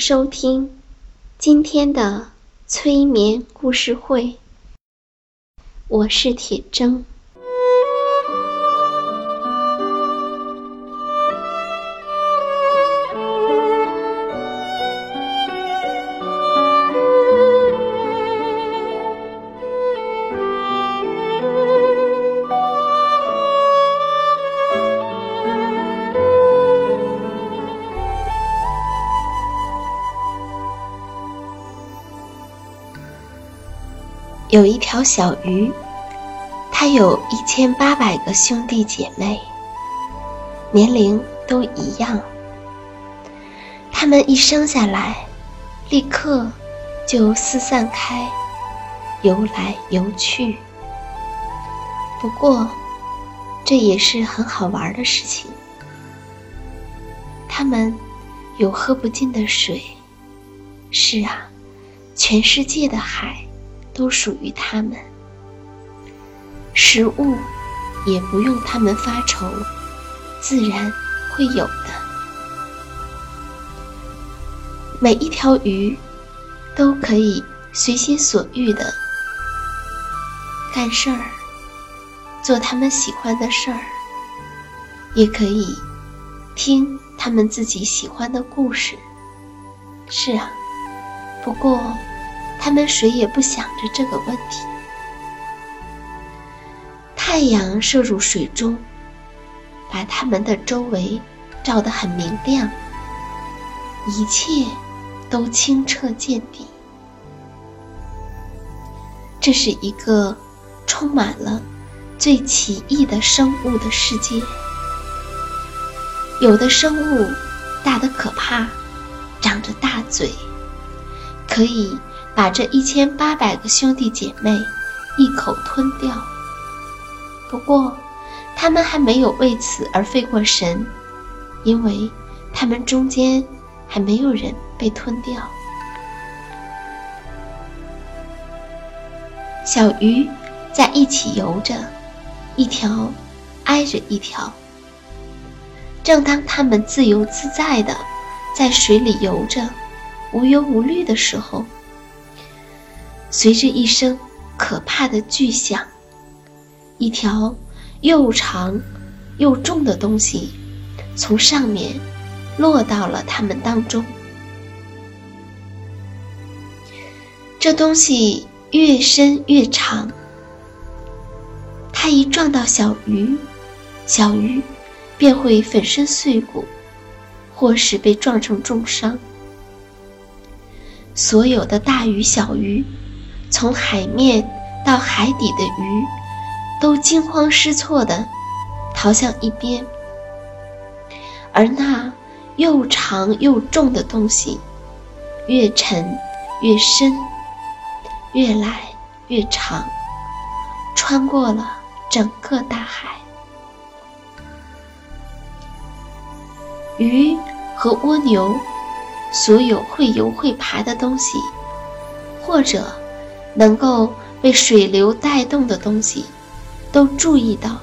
收听今天的催眠故事会，我是铁铮。条小鱼，它有一千八百个兄弟姐妹，年龄都一样。它们一生下来，立刻就四散开，游来游去。不过，这也是很好玩的事情。它们有喝不尽的水，是啊，全世界的海。都属于他们，食物也不用他们发愁，自然会有的。每一条鱼都可以随心所欲的干事儿，做他们喜欢的事儿，也可以听他们自己喜欢的故事。是啊，不过。他们谁也不想着这个问题。太阳射入水中，把他们的周围照得很明亮，一切都清澈见底。这是一个充满了最奇异的生物的世界。有的生物大得可怕，长着大嘴，可以。把这一千八百个兄弟姐妹一口吞掉。不过，他们还没有为此而费过神，因为他们中间还没有人被吞掉。小鱼在一起游着，一条挨着一条。正当它们自由自在的在水里游着，无忧无虑的时候，随着一声可怕的巨响，一条又长又重的东西从上面落到了他们当中。这东西越深越长，它一撞到小鱼，小鱼便会粉身碎骨，或是被撞成重伤。所有的大鱼小鱼。从海面到海底的鱼，都惊慌失措地逃向一边，而那又长又重的东西，越沉越深，越来越长，穿过了整个大海。鱼和蜗牛，所有会游会爬的东西，或者。能够被水流带动的东西，都注意到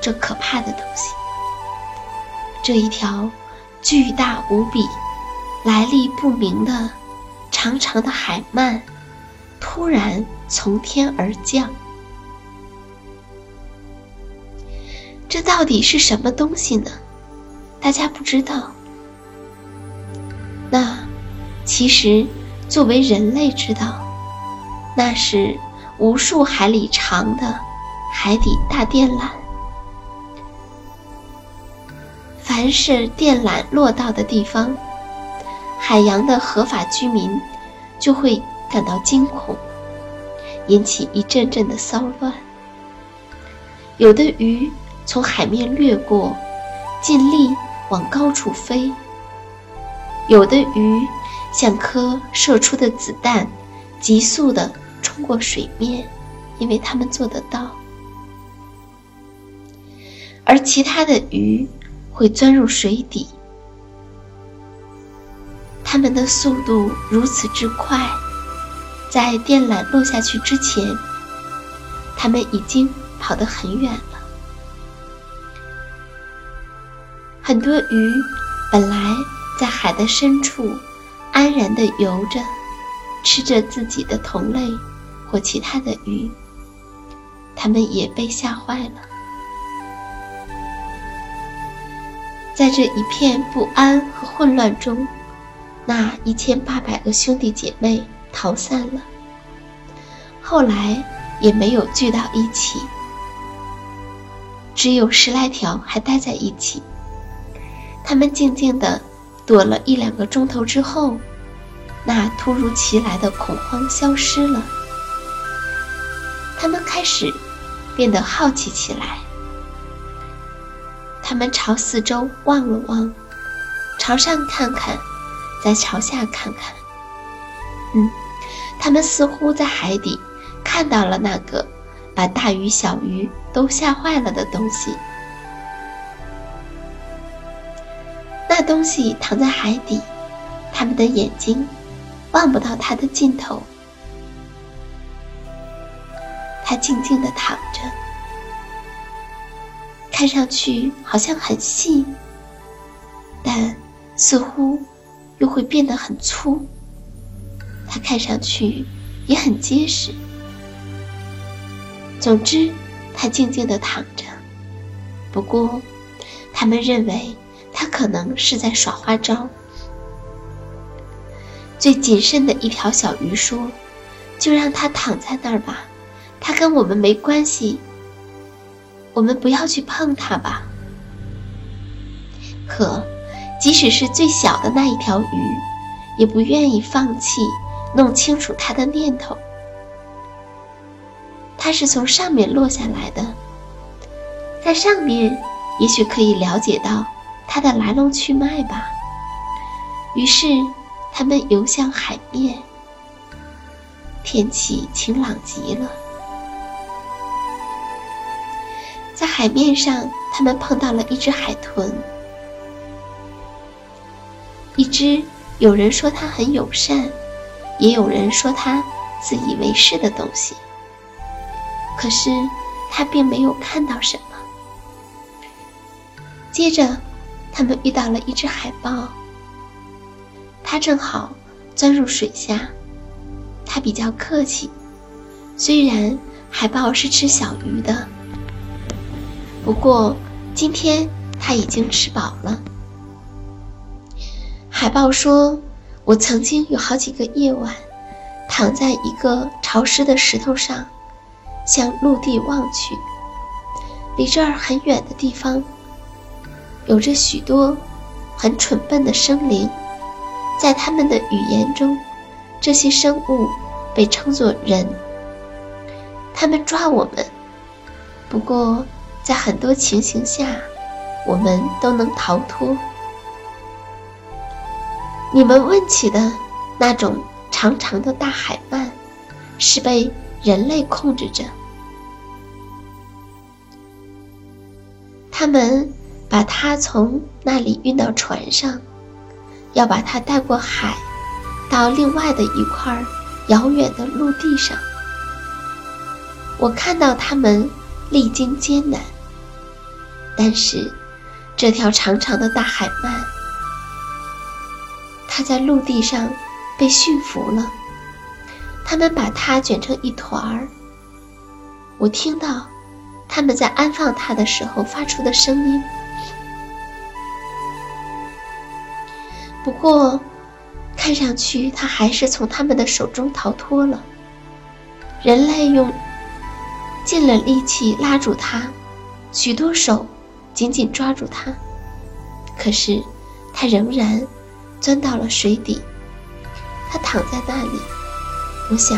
这可怕的东西。这一条巨大无比、来历不明的长长的海鳗，突然从天而降。这到底是什么东西呢？大家不知道。那其实作为人类知道，那是无数海里长的海底大电缆。凡是电缆落到的地方，海洋的合法居民就会感到惊恐，引起一阵阵的骚乱。有的鱼。从海面掠过，尽力往高处飞。有的鱼像颗射出的子弹，急速地冲过水面，因为他们做得到。而其他的鱼会钻入水底，它们的速度如此之快，在电缆落下去之前，它们已经跑得很远了。很多鱼本来在海的深处安然地游着，吃着自己的同类或其他的鱼，它们也被吓坏了。在这一片不安和混乱中，那一千八百个兄弟姐妹逃散了，后来也没有聚到一起，只有十来条还待在一起。他们静静地躲了一两个钟头之后，那突如其来的恐慌消失了。他们开始变得好奇起来。他们朝四周望了望，朝上看看，再朝下看看。嗯，他们似乎在海底看到了那个把大鱼小鱼都吓坏了的东西。那东西躺在海底，他们的眼睛望不到它的尽头。它静静地躺着，看上去好像很细，但似乎又会变得很粗。它看上去也很结实。总之，它静静地躺着。不过，他们认为。他可能是在耍花招。最谨慎的一条小鱼说：“就让它躺在那儿吧，它跟我们没关系。我们不要去碰它吧。”可，即使是最小的那一条鱼，也不愿意放弃弄清楚它的念头。它是从上面落下来的，在上面也许可以了解到。它的来龙去脉吧。于是，他们游向海面。天气晴朗极了，在海面上，他们碰到了一只海豚，一只有人说它很友善，也有人说它自以为是的东西。可是，他并没有看到什么。接着。他们遇到了一只海豹，它正好钻入水下。它比较客气，虽然海豹是吃小鱼的，不过今天他已经吃饱了。海豹说：“我曾经有好几个夜晚，躺在一个潮湿的石头上，向陆地望去，离这儿很远的地方。”有着许多很蠢笨的生灵，在他们的语言中，这些生物被称作人。他们抓我们，不过在很多情形下，我们都能逃脱。你们问起的那种长长的大海鳗，是被人类控制着，他们。把它从那里运到船上，要把它带过海，到另外的一块遥远的陆地上。我看到他们历经艰难，但是这条长长的大海鳗，它在陆地上被驯服了，他们把它卷成一团儿。我听到他们在安放它的时候发出的声音。不过，看上去它还是从他们的手中逃脱了。人类用尽了力气拉住它，许多手紧紧抓住它，可是它仍然钻到了水底。它躺在那里，我想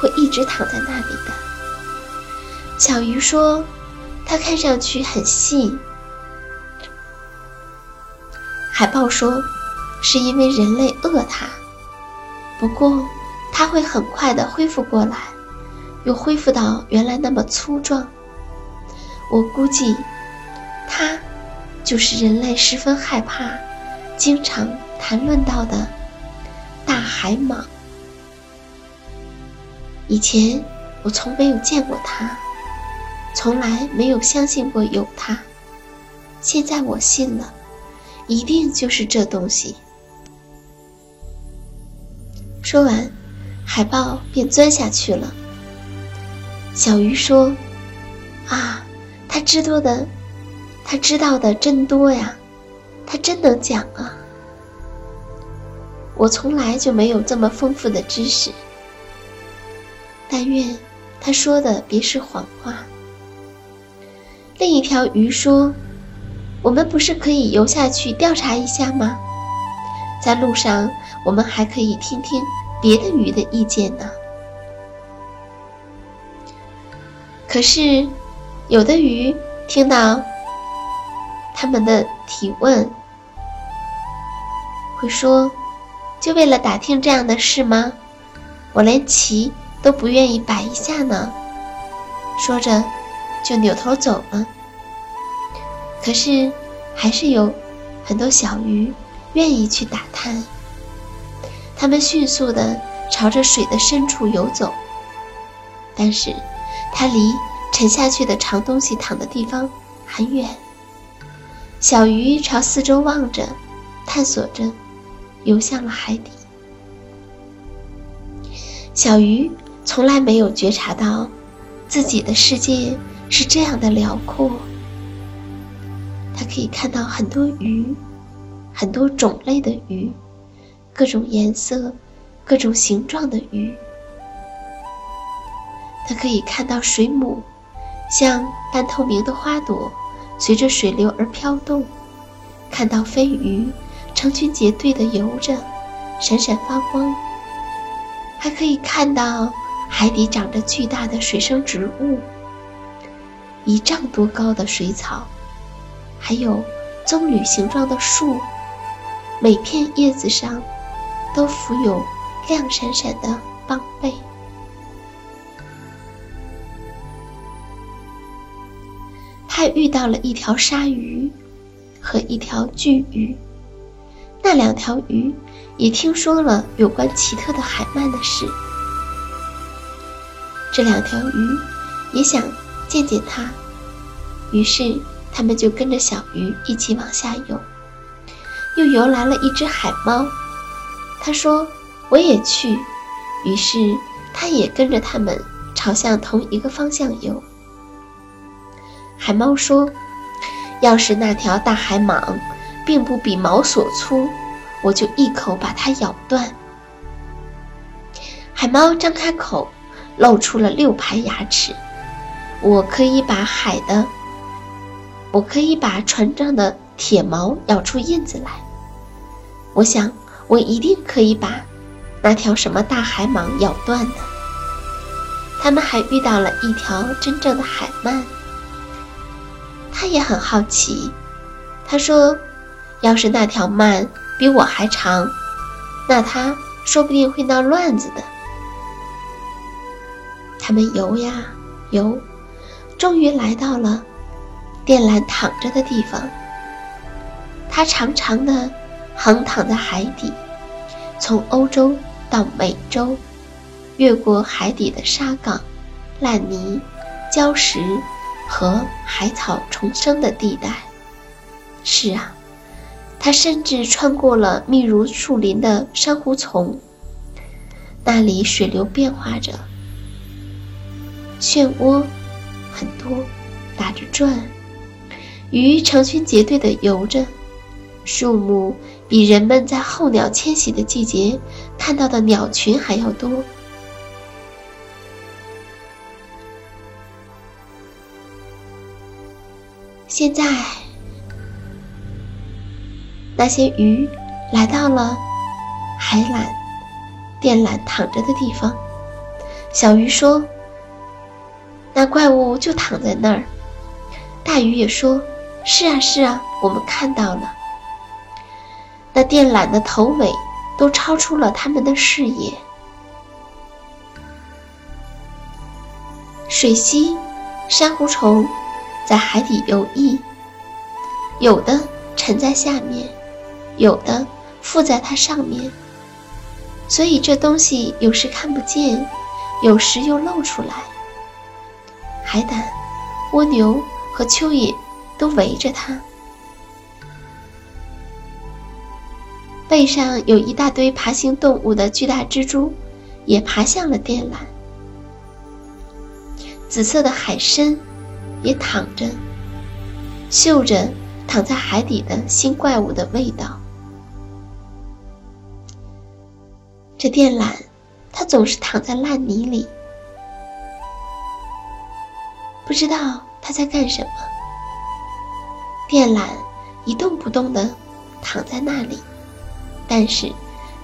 会一直躺在那里的。小鱼说：“它看上去很细。”海豹说：“是因为人类饿它，不过它会很快的恢复过来。”又恢复到原来那么粗壮。我估计，它就是人类十分害怕、经常谈论到的大海蟒。以前我从没有见过它，从来没有相信过有它。现在我信了，一定就是这东西。说完，海豹便钻下去了。小鱼说：“啊，他知道的，他知道的真多呀，他真能讲啊！我从来就没有这么丰富的知识。但愿他说的别是谎话。”另一条鱼说：“我们不是可以游下去调查一下吗？在路上，我们还可以听听别的鱼的意见呢。”可是，有的鱼听到他们的提问，会说：“就为了打听这样的事吗？我连鳍都不愿意摆一下呢。”说着，就扭头走了。可是，还是有很多小鱼愿意去打探。它们迅速地朝着水的深处游走，但是。它离沉下去的长东西躺的地方很远。小鱼朝四周望着，探索着，游向了海底。小鱼从来没有觉察到，自己的世界是这样的辽阔。它可以看到很多鱼，很多种类的鱼，各种颜色、各种形状的鱼。它可以看到水母，像半透明的花朵，随着水流而飘动；看到飞鱼，成群结队地游着，闪闪发光；还可以看到海底长着巨大的水生植物，一丈多高的水草，还有棕榈形状的树，每片叶子上都浮有亮闪闪的蚌贝。还遇到了一条鲨鱼和一条巨鱼，那两条鱼也听说了有关奇特的海鳗的事。这两条鱼也想见见它，于是他们就跟着小鱼一起往下游。又游来了一只海猫，他说：“我也去。”于是他也跟着他们朝向同一个方向游。海猫说：“要是那条大海蟒并不比毛索粗，我就一口把它咬断。”海猫张开口，露出了六排牙齿。我可以把海的，我可以把船上的铁锚咬出印子来。我想，我一定可以把那条什么大海蟒咬断的。他们还遇到了一条真正的海鳗。他也很好奇，他说：“要是那条鳗比我还长，那它说不定会闹乱子的。”他们游呀游，终于来到了电缆躺着的地方。它长长的横躺在海底，从欧洲到美洲，越过海底的沙港、烂泥、礁石。和海草丛生的地带，是啊，它甚至穿过了密如树林的珊瑚丛。那里水流变化着，漩涡很多，打着转，鱼成群结队地游着，树木比人们在候鸟迁徙的季节看到的鸟群还要多。现在，那些鱼来到了海缆、电缆躺着的地方。小鱼说：“那怪物就躺在那儿。”大鱼也说：“是啊，是啊，我们看到了。”那电缆的头尾都超出了他们的视野。水螅、珊瑚虫。在海底游弋，有的沉在下面，有的附在它上面，所以这东西有时看不见，有时又露出来。海胆、蜗牛和蚯蚓都围着它，背上有一大堆爬行动物的巨大蜘蛛，也爬向了电缆。紫色的海参。也躺着，嗅着躺在海底的新怪物的味道。这电缆，它总是躺在烂泥里，不知道它在干什么。电缆一动不动的躺在那里，但是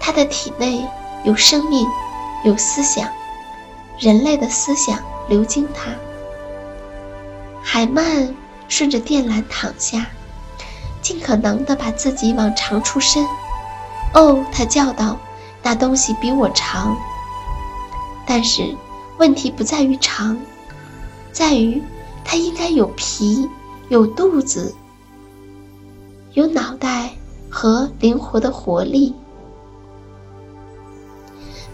它的体内有生命，有思想，人类的思想流经它。海曼顺着电缆躺下，尽可能地把自己往长处伸。哦，它叫道：“那东西比我长。”但是问题不在于长，在于它应该有皮、有肚子、有脑袋和灵活的活力。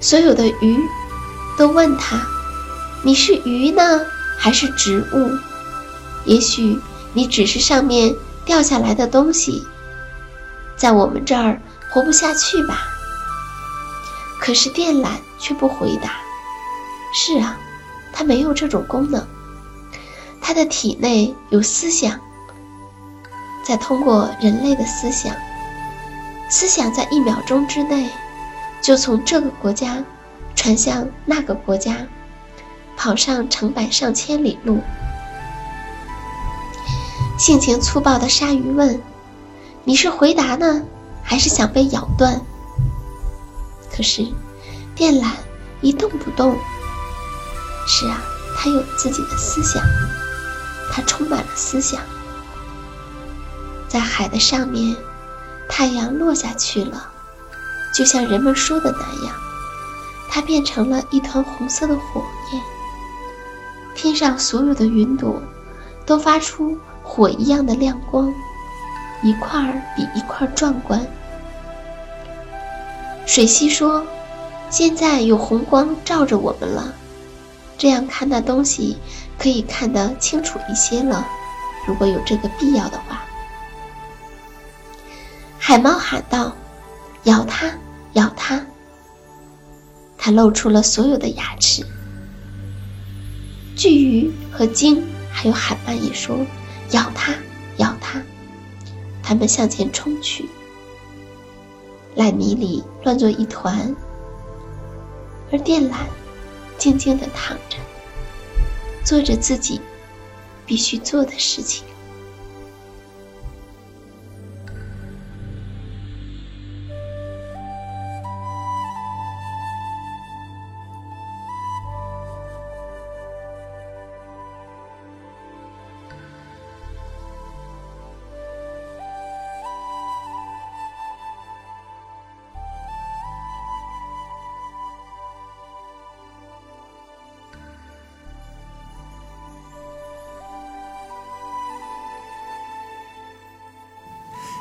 所有的鱼都问他：“你是鱼呢，还是植物？”也许你只是上面掉下来的东西，在我们这儿活不下去吧？可是电缆却不回答。是啊，它没有这种功能。它的体内有思想，在通过人类的思想，思想在一秒钟之内就从这个国家传向那个国家，跑上成百上千里路。性情粗暴的鲨鱼问：“你是回答呢，还是想被咬断？”可是，电缆一动不动。是啊，它有自己的思想，它充满了思想。在海的上面，太阳落下去了，就像人们说的那样，它变成了一团红色的火焰。天上所有的云朵都发出。火一样的亮光，一块儿比一块儿壮观。水螅说：“现在有红光照着我们了，这样看那东西可以看得清楚一些了。如果有这个必要的话。”海猫喊道：“咬它，咬它！”它露出了所有的牙齿。巨鱼和鲸还有海鳗也说。咬它，咬它！他们向前冲去，烂泥里乱作一团，而电缆静静的躺着，做着自己必须做的事情。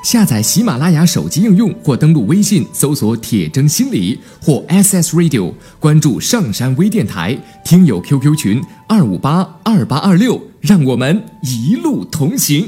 下载喜马拉雅手机应用，或登录微信搜索“铁征心理”或 SS Radio，关注上山微电台，听友 QQ 群二五八二八二六，让我们一路同行。